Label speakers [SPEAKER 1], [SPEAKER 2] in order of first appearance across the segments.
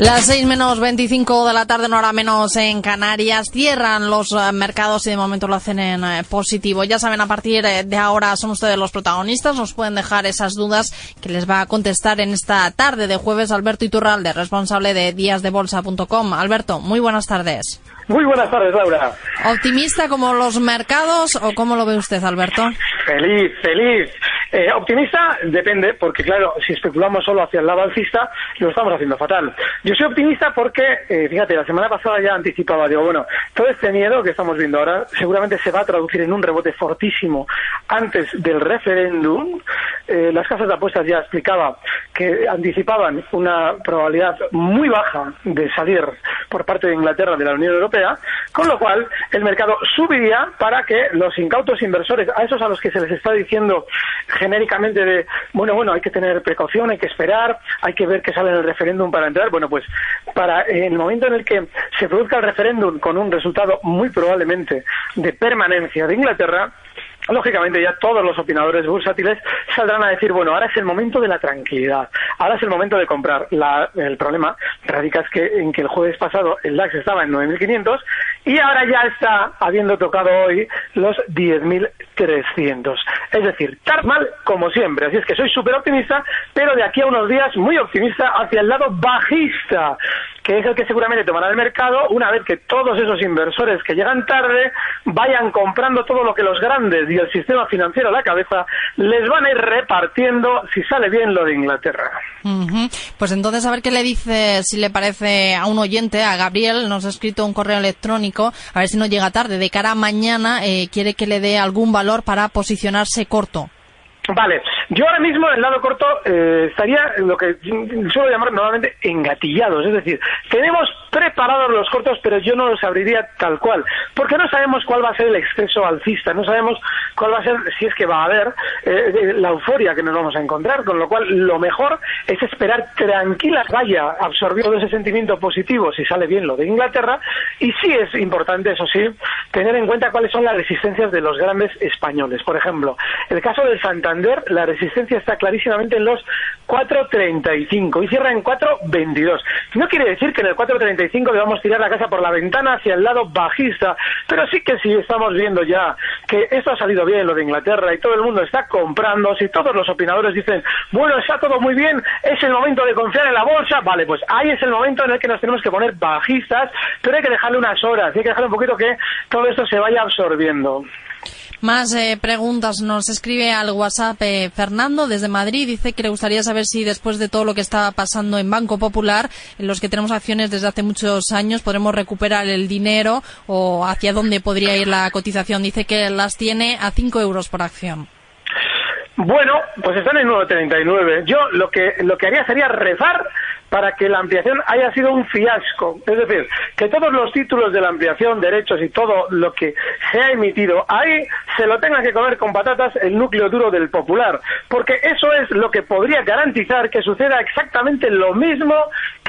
[SPEAKER 1] Las 6 menos 25 de la tarde, no hora menos en Canarias, cierran los eh, mercados y de momento lo hacen en eh, positivo. Ya saben, a partir eh, de ahora son ustedes los protagonistas, nos pueden dejar esas dudas que les va a contestar en esta tarde de jueves Alberto Iturralde, responsable de díasdebolsa.com. Alberto, muy buenas tardes.
[SPEAKER 2] Muy buenas tardes, Laura.
[SPEAKER 1] ¿Optimista como los mercados o cómo lo ve usted, Alberto?
[SPEAKER 2] Feliz, feliz. Eh, optimista depende, porque claro, si especulamos solo hacia el lado alcista, lo estamos haciendo fatal. Yo soy optimista porque, eh, fíjate, la semana pasada ya anticipaba, digo, bueno, todo este miedo que estamos viendo ahora seguramente se va a traducir en un rebote fortísimo antes del referéndum. Eh, las casas de apuestas ya explicaba que anticipaban una probabilidad muy baja de salir por parte de Inglaterra de la Unión Europea, con lo cual el mercado subiría para que los incautos inversores, a esos a los que se les está diciendo genéricamente de, bueno, bueno, hay que tener precaución, hay que esperar, hay que ver qué sale el referéndum para entrar. Bueno, pues para en el momento en el que se produzca el referéndum con un resultado muy probablemente de permanencia de Inglaterra, lógicamente ya todos los opinadores bursátiles saldrán a decir, bueno, ahora es el momento de la tranquilidad, ahora es el momento de comprar. el problema radica es que, en que el jueves pasado el DAX estaba en 9.500 y ahora ya está habiendo tocado hoy los 10.300. Es decir, tan mal como siempre. Así es que soy súper optimista, pero de aquí a unos días muy optimista hacia el lado bajista que es el que seguramente tomará el mercado una vez que todos esos inversores que llegan tarde vayan comprando todo lo que los grandes y el sistema financiero a la cabeza les van a ir repartiendo si sale bien lo de Inglaterra.
[SPEAKER 1] Pues entonces a ver qué le dice, si le parece a un oyente, a Gabriel, nos ha escrito un correo electrónico, a ver si no llega tarde, de cara a mañana eh, quiere que le dé algún valor para posicionarse corto.
[SPEAKER 2] Vale, yo ahora mismo en el lado corto eh, estaría lo que suelo llamar normalmente engatillados, es decir, tenemos preparados los cortos, pero yo no los abriría tal cual, porque no sabemos cuál va a ser el exceso alcista, no sabemos cuál va a ser, si es que va a haber, eh, eh, la euforia que nos vamos a encontrar, con lo cual lo mejor es esperar tranquila, vaya absorbiendo ese sentimiento positivo si sale bien lo de Inglaterra, y sí es importante, eso sí, tener en cuenta cuáles son las resistencias de los grandes españoles. Por ejemplo, el caso del Santander, la resistencia está clarísimamente en los 4.35 y cierra en 4.22. No quiere decir que en el 4.35 debamos tirar la casa por la ventana hacia el lado bajista, pero sí que si estamos viendo ya que esto ha salido bien, lo de Inglaterra, y todo el mundo está comprando, si todos los opinadores dicen, bueno, está todo muy bien, es el momento de confiar en la bolsa, vale, pues ahí es el momento en el que nos tenemos que poner bajistas, pero hay que dejarle unas horas, hay que dejarle un poquito que todo esto se vaya absorbiendo.
[SPEAKER 1] Más eh, preguntas. Nos escribe al WhatsApp eh, Fernando desde Madrid. Dice que le gustaría saber si después de todo lo que está pasando en Banco Popular, en los que tenemos acciones desde hace muchos años, podremos recuperar el dinero o hacia dónde podría ir la cotización. Dice que las tiene a 5 euros por acción.
[SPEAKER 2] Bueno, pues están en 1,39. Yo lo que, lo que haría sería rezar para que la ampliación haya sido un fiasco. Es decir, que todos los títulos de la ampliación, derechos y todo lo que se ha emitido ahí se lo tenga que comer con patatas el núcleo duro del popular. Porque eso es lo que podría garantizar que suceda exactamente lo mismo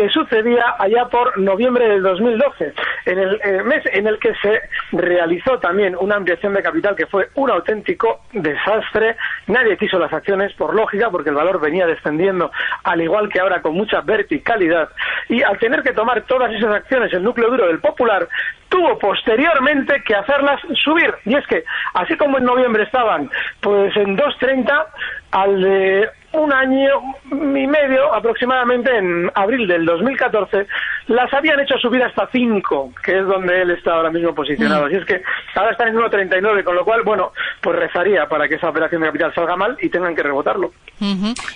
[SPEAKER 2] que sucedía allá por noviembre del 2012, en el, mes en el que se realizó también una ampliación de capital que fue un auténtico desastre. Nadie quiso las acciones por lógica, porque el valor venía descendiendo, al igual que ahora con mucha verticalidad. Y al tener que tomar todas esas acciones el núcleo duro del Popular, tuvo posteriormente que hacerlas subir. Y es que, así como en noviembre estaban pues en 2.30, al de un año y medio aproximadamente en abril del 2014 las habían hecho subir hasta 5 que es donde él está ahora mismo posicionado. Así es que ahora están en 1.39 con lo cual bueno pues rezaría para que esa operación de capital salga mal y tengan que rebotarlo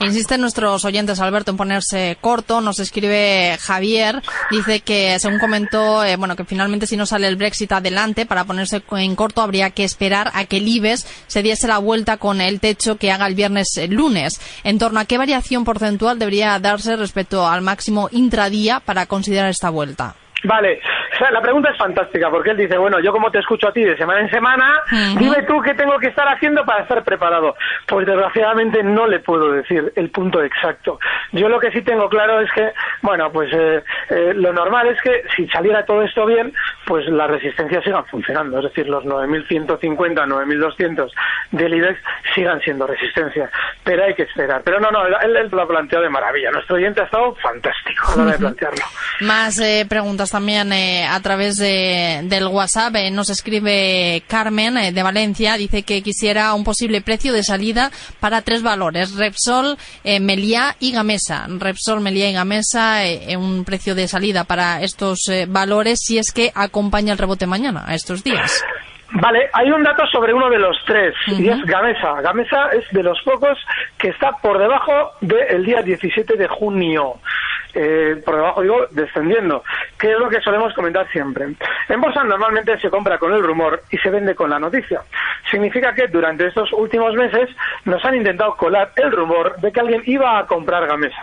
[SPEAKER 1] Insisten nuestros oyentes, Alberto, en ponerse corto. Nos escribe Javier, dice que, según comentó, eh, bueno, que finalmente si no sale el Brexit adelante, para ponerse en corto habría que esperar a que el IBEX se diese la vuelta con el techo que haga el viernes lunes. En torno a qué variación porcentual debería darse respecto al máximo intradía para considerar esta vuelta.
[SPEAKER 2] Vale, la pregunta es fantástica porque él dice, bueno, yo como te escucho a ti de semana en semana, dime tú qué tengo que estar haciendo para estar preparado. Pues desgraciadamente no le puedo decir el punto exacto. Yo lo que sí tengo claro es que, bueno, pues eh, eh, lo normal es que si saliera todo esto bien, pues las resistencias sigan funcionando. Es decir, los 9.150, 9.200 del IBEX sigan siendo resistencia. Pero hay que esperar. Pero no, no, él, lo ha planteado de maravilla. Nuestro oyente ha estado fantástico a la hora de plantearlo.
[SPEAKER 1] Más eh, preguntas también a través de, del WhatsApp. Eh, nos escribe Carmen eh, de Valencia. Dice que quisiera un posible precio de salida para tres valores. Repsol, eh, Meliá y Gamesa. Repsol, Meliá y Gamesa, un precio de salida para estos valores si es que acompaña el rebote mañana, a estos días.
[SPEAKER 2] Vale, hay un dato sobre uno de los tres, y es Gamesa. Gamesa es de los pocos que está por debajo del día 17 de junio. Eh, por debajo digo descendiendo, que es lo que solemos comentar siempre. En bolsa normalmente se compra con el rumor y se vende con la noticia. Significa que durante estos últimos meses nos han intentado colar el rumor de que alguien iba a comprar Gamesa.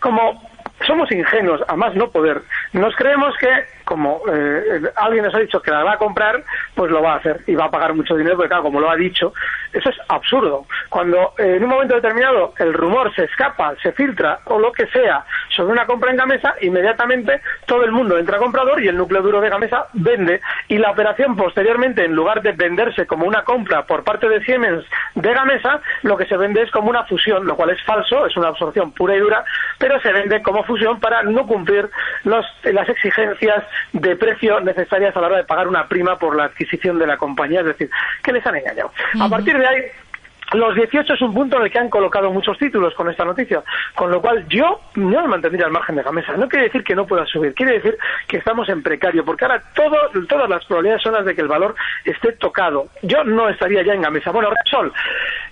[SPEAKER 2] Como somos ingenuos, a más no poder, nos creemos que como eh, alguien nos ha dicho que la va a comprar, pues lo va a hacer y va a pagar mucho dinero, porque claro, como lo ha dicho, eso es absurdo. Cuando eh, en un momento determinado el rumor se escapa, se filtra o lo que sea sobre una compra en Gamesa, inmediatamente todo el mundo entra comprador y el núcleo duro de Gamesa vende y la operación posteriormente, en lugar de venderse como una compra por parte de Siemens de Gamesa, lo que se vende es como una fusión, lo cual es falso, es una absorción pura y dura, pero se vende como fusión para no cumplir los, las exigencias de precio necesarias a la hora de pagar una prima por la adquisición de la compañía, es decir, que les han engañado. A partir de los 18 es un punto en el que han colocado muchos títulos con esta noticia, con lo cual yo no me mantendría al margen de Gamesa. No quiere decir que no pueda subir, quiere decir que estamos en precario, porque ahora todo, todas las probabilidades son las de que el valor esté tocado. Yo no estaría ya en Gamesa. Bueno, Repsol,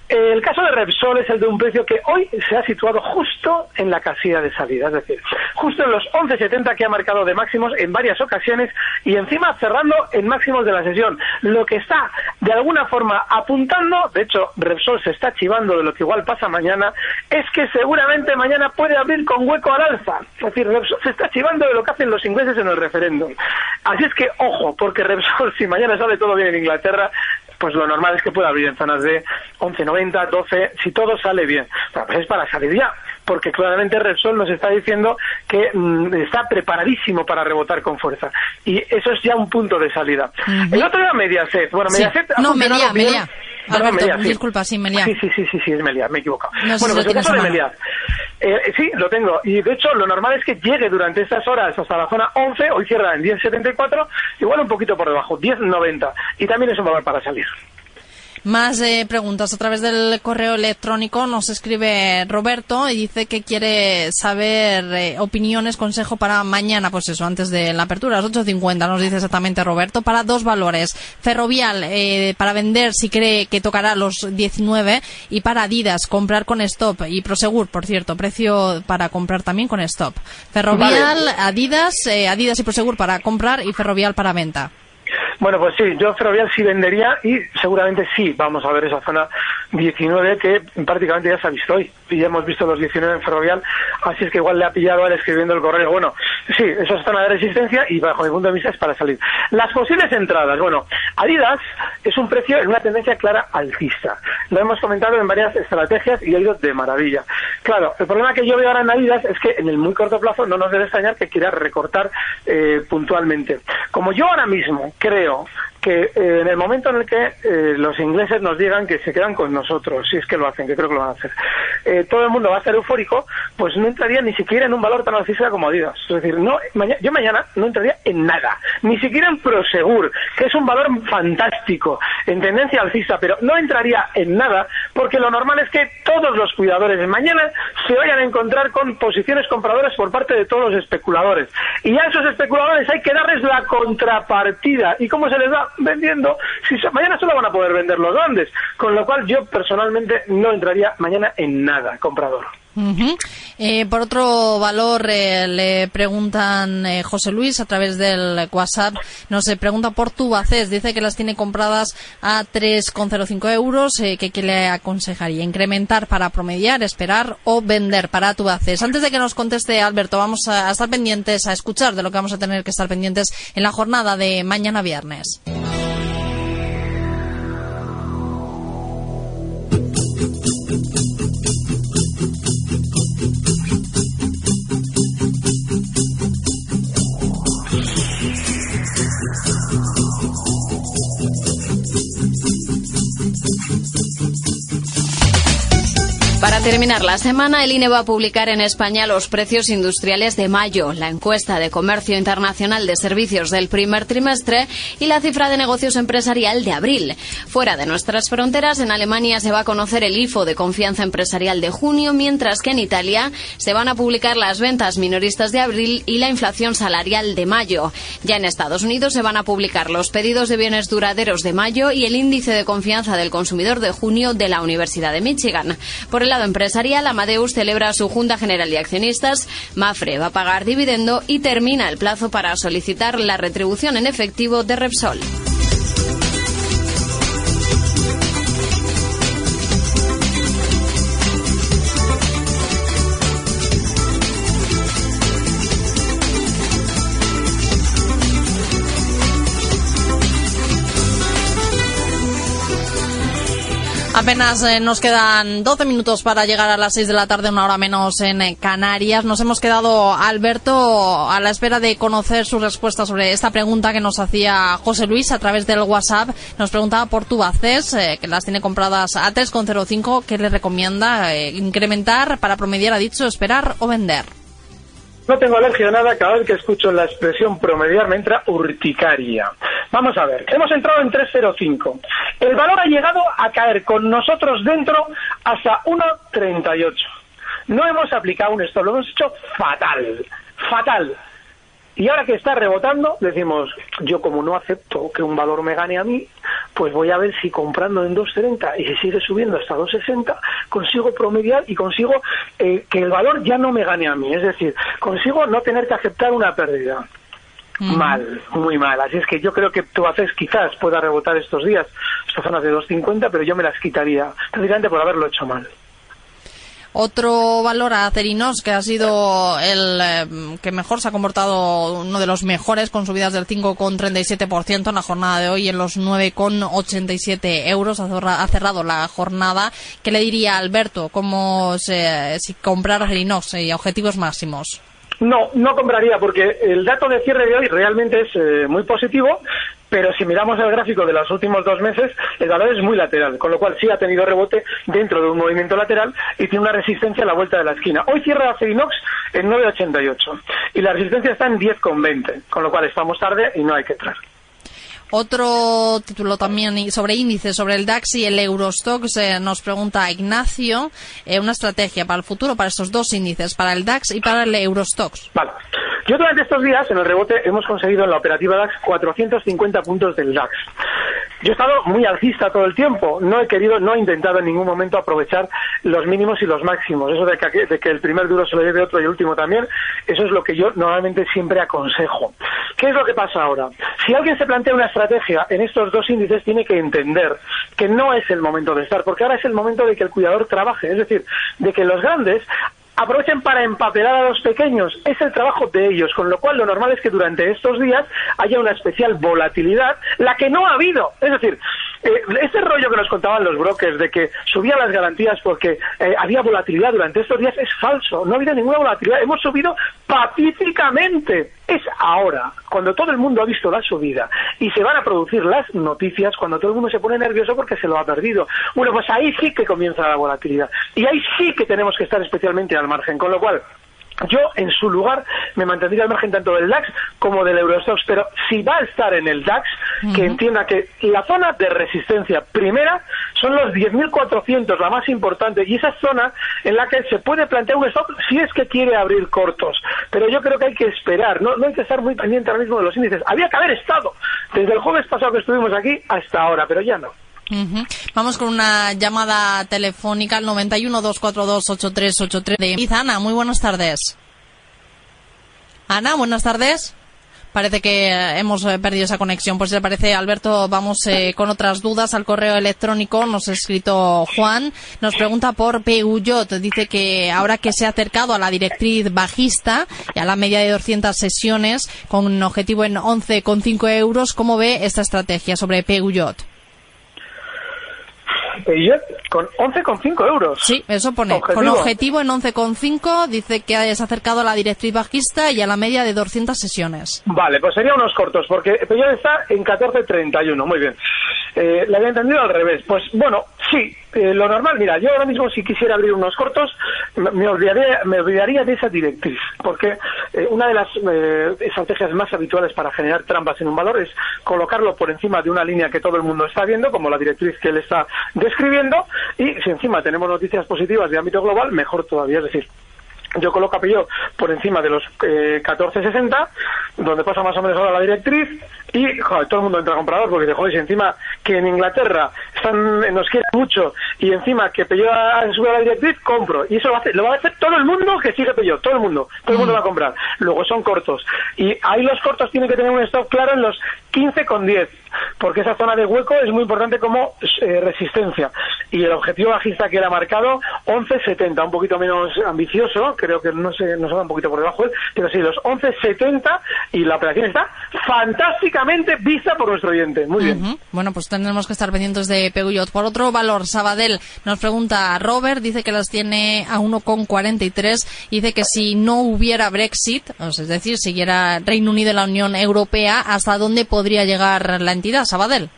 [SPEAKER 2] el caso de Repsol es el de un precio que hoy se ha situado justo en la casilla de salida, es decir, justo en los 11.70 que ha marcado de máximos en varias ocasiones y encima cerrando en máximos de la sesión. Lo que está de alguna forma apuntando, de hecho Repsol se está chivando de lo que igual pasa mañana, es que seguramente mañana puede abrir con hueco al alza. Es decir, Repsol se está chivando de lo que hacen los ingleses en el referéndum. Así es que ojo, porque Repsol si mañana sale todo bien en Inglaterra, pues lo normal es que pueda abrir en zonas de 11.90, 12, si todo sale bien. pues es para salir ya, porque claramente Repsol nos está diciendo que mm, está preparadísimo para rebotar con fuerza. Y eso es ya un punto de salida. El otro día Mediaset. Bueno, Mediaset
[SPEAKER 1] No, Melia, Melia. disculpa, sí, Melia.
[SPEAKER 2] Sí, sí, sí, sí, sí, es Melia, me he equivocado. bueno, pues el caso de Melia. Eh, sí, lo tengo. Y de hecho, lo normal es que llegue durante estas horas hasta la zona 11. Hoy cierra en 10.74, igual un poquito por debajo, 10.90. Y también es un valor para salir.
[SPEAKER 1] Más eh, preguntas a través del correo electrónico nos escribe Roberto y dice que quiere saber eh, opiniones, consejo para mañana, pues eso, antes de la apertura, las 8.50, nos dice exactamente Roberto, para dos valores. Ferrovial, eh, para vender si cree que tocará los 19 y para Adidas, comprar con stop y Prosegur, por cierto, precio para comprar también con stop. Ferrovial, Adidas, Adidas y Prosegur para comprar y Ferrovial para venta.
[SPEAKER 2] Bueno, pues sí, yo Ferrovial sí vendería y seguramente sí vamos a ver esa zona 19 que prácticamente ya se ha visto hoy y ya hemos visto los 19 en Ferrovial, así es que igual le ha pillado al escribiendo el correo. Bueno, sí, esa es zona de resistencia y bajo mi punto de vista es para salir. Las posibles entradas, bueno, Adidas es un precio en una tendencia clara alcista. Lo hemos comentado en varias estrategias y ha ido de maravilla. Claro, el problema que yo veo ahora en Adidas es que en el muy corto plazo no nos debe extrañar que quiera recortar eh, puntualmente. Como yo ahora mismo creo que eh, en el momento en el que eh, los ingleses nos digan que se quedan con nosotros, si es que lo hacen, que creo que lo van a hacer, todo el mundo va a estar eufórico, pues no entraría ni siquiera en un valor tan alcista como Adidas. Es decir, no, yo mañana no entraría en nada, ni siquiera en Prosegur, que es un valor fantástico, en tendencia alcista, pero no entraría en nada porque lo normal es que todos los cuidadores de mañana se vayan a encontrar con posiciones compradoras por parte de todos los especuladores. Y a esos especuladores hay que darles la contrapartida. ¿Y cómo se les va? Vendiendo. Si mañana solo van a poder vender los grandes. Con lo cual yo personalmente no entraría mañana en nada, comprador.
[SPEAKER 1] Eh, por otro valor, eh, le preguntan eh, José Luis a través del WhatsApp, nos pregunta por Tubacés, dice que las tiene compradas a 3,05 euros, que ¿qué le aconsejaría? ¿Incrementar para promediar, esperar o vender para Tubacés? Antes de que nos conteste Alberto, vamos a estar pendientes, a escuchar de lo que vamos a tener que estar pendientes en la jornada de mañana viernes.
[SPEAKER 3] Thank you. Terminar la semana, el INE va a publicar en España los precios industriales de mayo, la encuesta de comercio internacional de servicios del primer trimestre y la cifra de negocios empresarial de abril. Fuera de nuestras fronteras, en Alemania se va a conocer el IFO de confianza empresarial de junio, mientras que en Italia se van a publicar las ventas minoristas de abril y la inflación salarial de mayo. Ya en Estados Unidos se van a publicar los pedidos de bienes duraderos de mayo y el índice de confianza del consumidor de junio de la Universidad de Michigan. Por el lado empresarial, Amadeus celebra su Junta General de Accionistas, Mafre va a pagar dividendo y termina el plazo para solicitar la retribución en efectivo de Repsol.
[SPEAKER 1] Apenas eh, nos quedan 12 minutos para llegar a las 6 de la tarde, una hora menos en eh, Canarias. Nos hemos quedado, Alberto, a la espera de conocer su respuesta sobre esta pregunta que nos hacía José Luis a través del WhatsApp. Nos preguntaba por Tubaces, eh, que las tiene compradas a 3,05. ¿Qué le recomienda? ¿Incrementar para promediar, ha dicho, esperar o vender?
[SPEAKER 2] No tengo alergia a nada, cada vez que escucho la expresión promediar me entra urticaria. Vamos a ver, hemos entrado en 3.05. El valor ha llegado a caer con nosotros dentro hasta 1.38. No hemos aplicado un stop, lo hemos hecho fatal, fatal. Y ahora que está rebotando, decimos, yo como no acepto que un valor me gane a mí, pues voy a ver si comprando en 2.30 y si sigue subiendo hasta 2.60, consigo promediar y consigo eh, que el valor ya no me gane a mí. Es decir, consigo no tener que aceptar una pérdida. Mal, muy mal. Así es que yo creo que tú haces quizás pueda rebotar estos días, estas zonas de 2.50, pero yo me las quitaría, precisamente por haberlo hecho mal.
[SPEAKER 1] Otro valor a Cerinos, que ha sido el eh, que mejor se ha comportado, uno de los mejores, con subidas del 5,37% en la jornada de hoy, en los 9,87 euros. Ha cerrado la jornada. ¿Qué le diría Alberto? ¿Cómo se, si comprar Cerinos y objetivos máximos?
[SPEAKER 2] No, no compraría porque el dato de cierre de hoy realmente es eh, muy positivo, pero si miramos el gráfico de los últimos dos meses, el valor es muy lateral, con lo cual sí ha tenido rebote dentro de un movimiento lateral y tiene una resistencia a la vuelta de la esquina. Hoy cierra Acerinox en 9,88 y la resistencia está en 10,20, con lo cual estamos tarde y no hay que entrar.
[SPEAKER 1] Otro título también sobre índices, sobre el DAX y el Eurostox, eh, nos pregunta Ignacio, eh, una estrategia para el futuro para estos dos índices, para el DAX y para el Eurostox.
[SPEAKER 2] Vale. Yo durante estos días en el rebote hemos conseguido en la operativa DAX 450 puntos del DAX. Yo he estado muy alcista todo el tiempo, no he querido, no he intentado en ningún momento aprovechar los mínimos y los máximos. Eso de que, el primer duro se lo lleve otro y el último también, eso es lo que yo normalmente siempre aconsejo. ¿Qué es lo que pasa ahora? Si alguien se plantea una estrategia en estos dos índices, tiene que entender que no es el momento de estar, porque ahora es el momento de que el cuidador trabaje, es decir, de que los grandes aprovechen para empapelar a los pequeños. Es el trabajo de ellos, con lo cual lo normal es que durante estos días haya una especial volatilidad, la que no ha habido. Es decir, eh, ese rollo que nos contaban los brokers de que subían las garantías porque eh, había volatilidad durante estos días es falso. No ha habido ninguna volatilidad. Hemos subido pacíficamente. Es ahora, cuando todo el mundo ha visto la subida y se van a producir las noticias, cuando todo el mundo se pone nervioso porque se lo ha perdido. Bueno, pues ahí sí que comienza la volatilidad. Y ahí sí que tenemos que estar especialmente al margen. Con lo cual, yo, en su lugar, me mantendría al margen tanto del DAX como del Eurostox, pero si va a estar en el DAX, que entienda que la zona de resistencia primera son los 10.400, la más importante, y esa zona en la que se puede plantear un stop si es que quiere abrir cortos. Pero yo creo que hay que esperar, no, no hay que estar muy pendiente ahora mismo de los índices. Había que haber estado desde el jueves pasado que estuvimos aquí hasta ahora, pero ya no.
[SPEAKER 1] Vamos con una llamada telefónica al 91 242 8383 de Ana. Muy buenas tardes. Ana, buenas tardes. Parece que eh, hemos eh, perdido esa conexión. Pues si le parece, Alberto, vamos eh, con otras dudas al correo electrónico. Nos ha escrito Juan. Nos pregunta por Peugeot. Dice que ahora que se ha acercado a la directriz bajista y a la media de 200 sesiones con un objetivo en 11,5 euros, ¿cómo ve esta estrategia sobre Peugeot?
[SPEAKER 2] Peugeot con 11,5 euros.
[SPEAKER 1] Sí, eso pone. Con objetivo en 11,5 dice que ha acercado a la directriz bajista y a la media de 200 sesiones.
[SPEAKER 2] Vale, pues sería unos cortos, porque Peugeot está en 14,31. Muy bien. Eh, le había entendido al revés. Pues bueno, sí, eh, lo normal, mira, yo ahora mismo si quisiera abrir unos cortos, me olvidaría, me olvidaría de esa directriz, porque eh, una de las eh, estrategias más habituales para generar trampas en un valor es colocarlo por encima de una línea que todo el mundo está viendo, como la directriz que él está describiendo, y si encima tenemos noticias positivas de ámbito global, mejor todavía, es decir, yo coloco a Peugeot por encima de los eh, 14.60, donde pasa más o menos ahora la directriz, y joder, todo el mundo entra a comprador porque dice, joder, si encima que en Inglaterra están, nos quieren mucho y encima que Peugeot ha subido la directriz, compro. Y eso lo, hace, lo va a hacer todo el mundo que sigue Peugeot, todo el mundo, todo el mundo va a comprar. Luego son cortos. Y ahí los cortos tienen que tener un stock claro en los 15 con 10 porque esa zona de hueco es muy importante como eh, resistencia. Y el objetivo bajista que él ha marcado, 11.70, un poquito menos ambicioso, creo que no se nos va un poquito por debajo, pero sí, los 11.70 y la operación está fantásticamente vista por nuestro oyente. Muy bien.
[SPEAKER 1] Bueno, pues tenemos que estar pendientes de Peugeot. Por otro valor, Sabadell nos pregunta Robert, dice que las tiene a 1,43, dice que si no hubiera Brexit, es decir, siguiera Reino Unido en la Unión Europea, ¿hasta dónde podría llegar la entidad, Sabadell?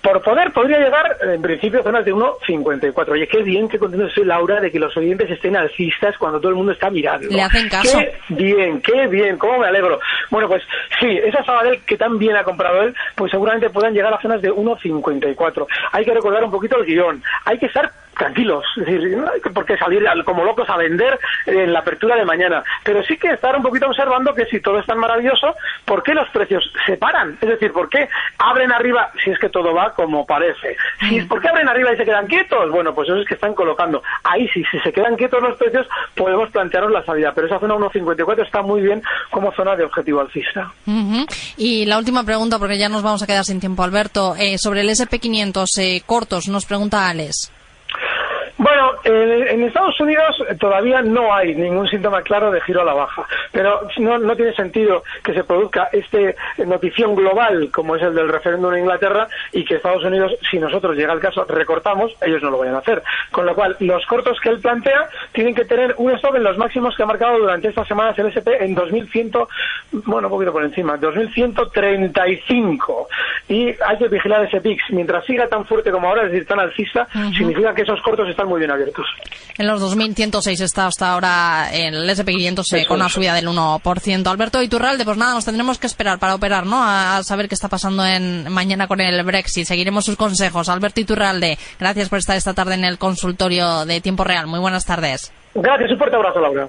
[SPEAKER 2] Por poder podría llegar, en principio, a zonas de 1,54. Oye, qué bien que contento soy, Laura, de que los oyentes estén alcistas cuando todo el mundo está mirando.
[SPEAKER 1] Le hacen caso.
[SPEAKER 2] Qué bien, qué bien, cómo me alegro. Bueno, pues sí, esa Sabadell que tan bien ha comprado él, pues seguramente puedan llegar a zonas de 1,54. Hay que recordar un poquito el guion. Hay que estar tranquilos, es decir, no hay por qué salir como locos a vender en la apertura de mañana, pero sí que estar un poquito observando que si todo es tan maravilloso, ¿por qué los precios se paran? Es decir, ¿por qué abren arriba si es que todo va como parece? Si, ¿Por qué abren arriba y se quedan quietos? Bueno, pues eso es que están colocando. Ahí sí, si se quedan quietos los precios, podemos plantearnos la salida, pero esa zona 1.54 está muy bien como zona de objetivo alcista.
[SPEAKER 1] Y la última pregunta, porque ya nos vamos a quedar sin tiempo, Alberto, eh, sobre el SP500 eh, cortos, nos pregunta Alex.
[SPEAKER 2] Bueno, en Estados Unidos todavía no hay ningún síntoma claro de giro a la baja, pero no, tiene sentido que se produzca este notición global como es el del referéndum en Inglaterra y que Estados Unidos, si nosotros llega el caso, recortamos, ellos no lo vayan a hacer. Con lo cual, los cortos que él plantea tienen que tener un stop en los máximos que ha marcado durante estas semanas el SP en 2100, bueno, un poquito por encima, 2135. Y hay que vigilar ese PIX. Mientras siga tan fuerte como ahora, es decir, tan alcista, significa que esos cortos están muy bien abiertos.
[SPEAKER 1] En los 2.106 está hasta ahora el SP500 con una subida del 1%. Alberto Iturralde, pues nada, nos tendremos que esperar para operar, ¿no? A, saber qué está pasando en mañana con el Brexit. Seguiremos sus consejos. Alberto Iturralde, gracias por estar esta tarde en el consultorio de Tiempo Real. Muy buenas tardes.
[SPEAKER 2] Gracias, un fuerte abrazo, Laura.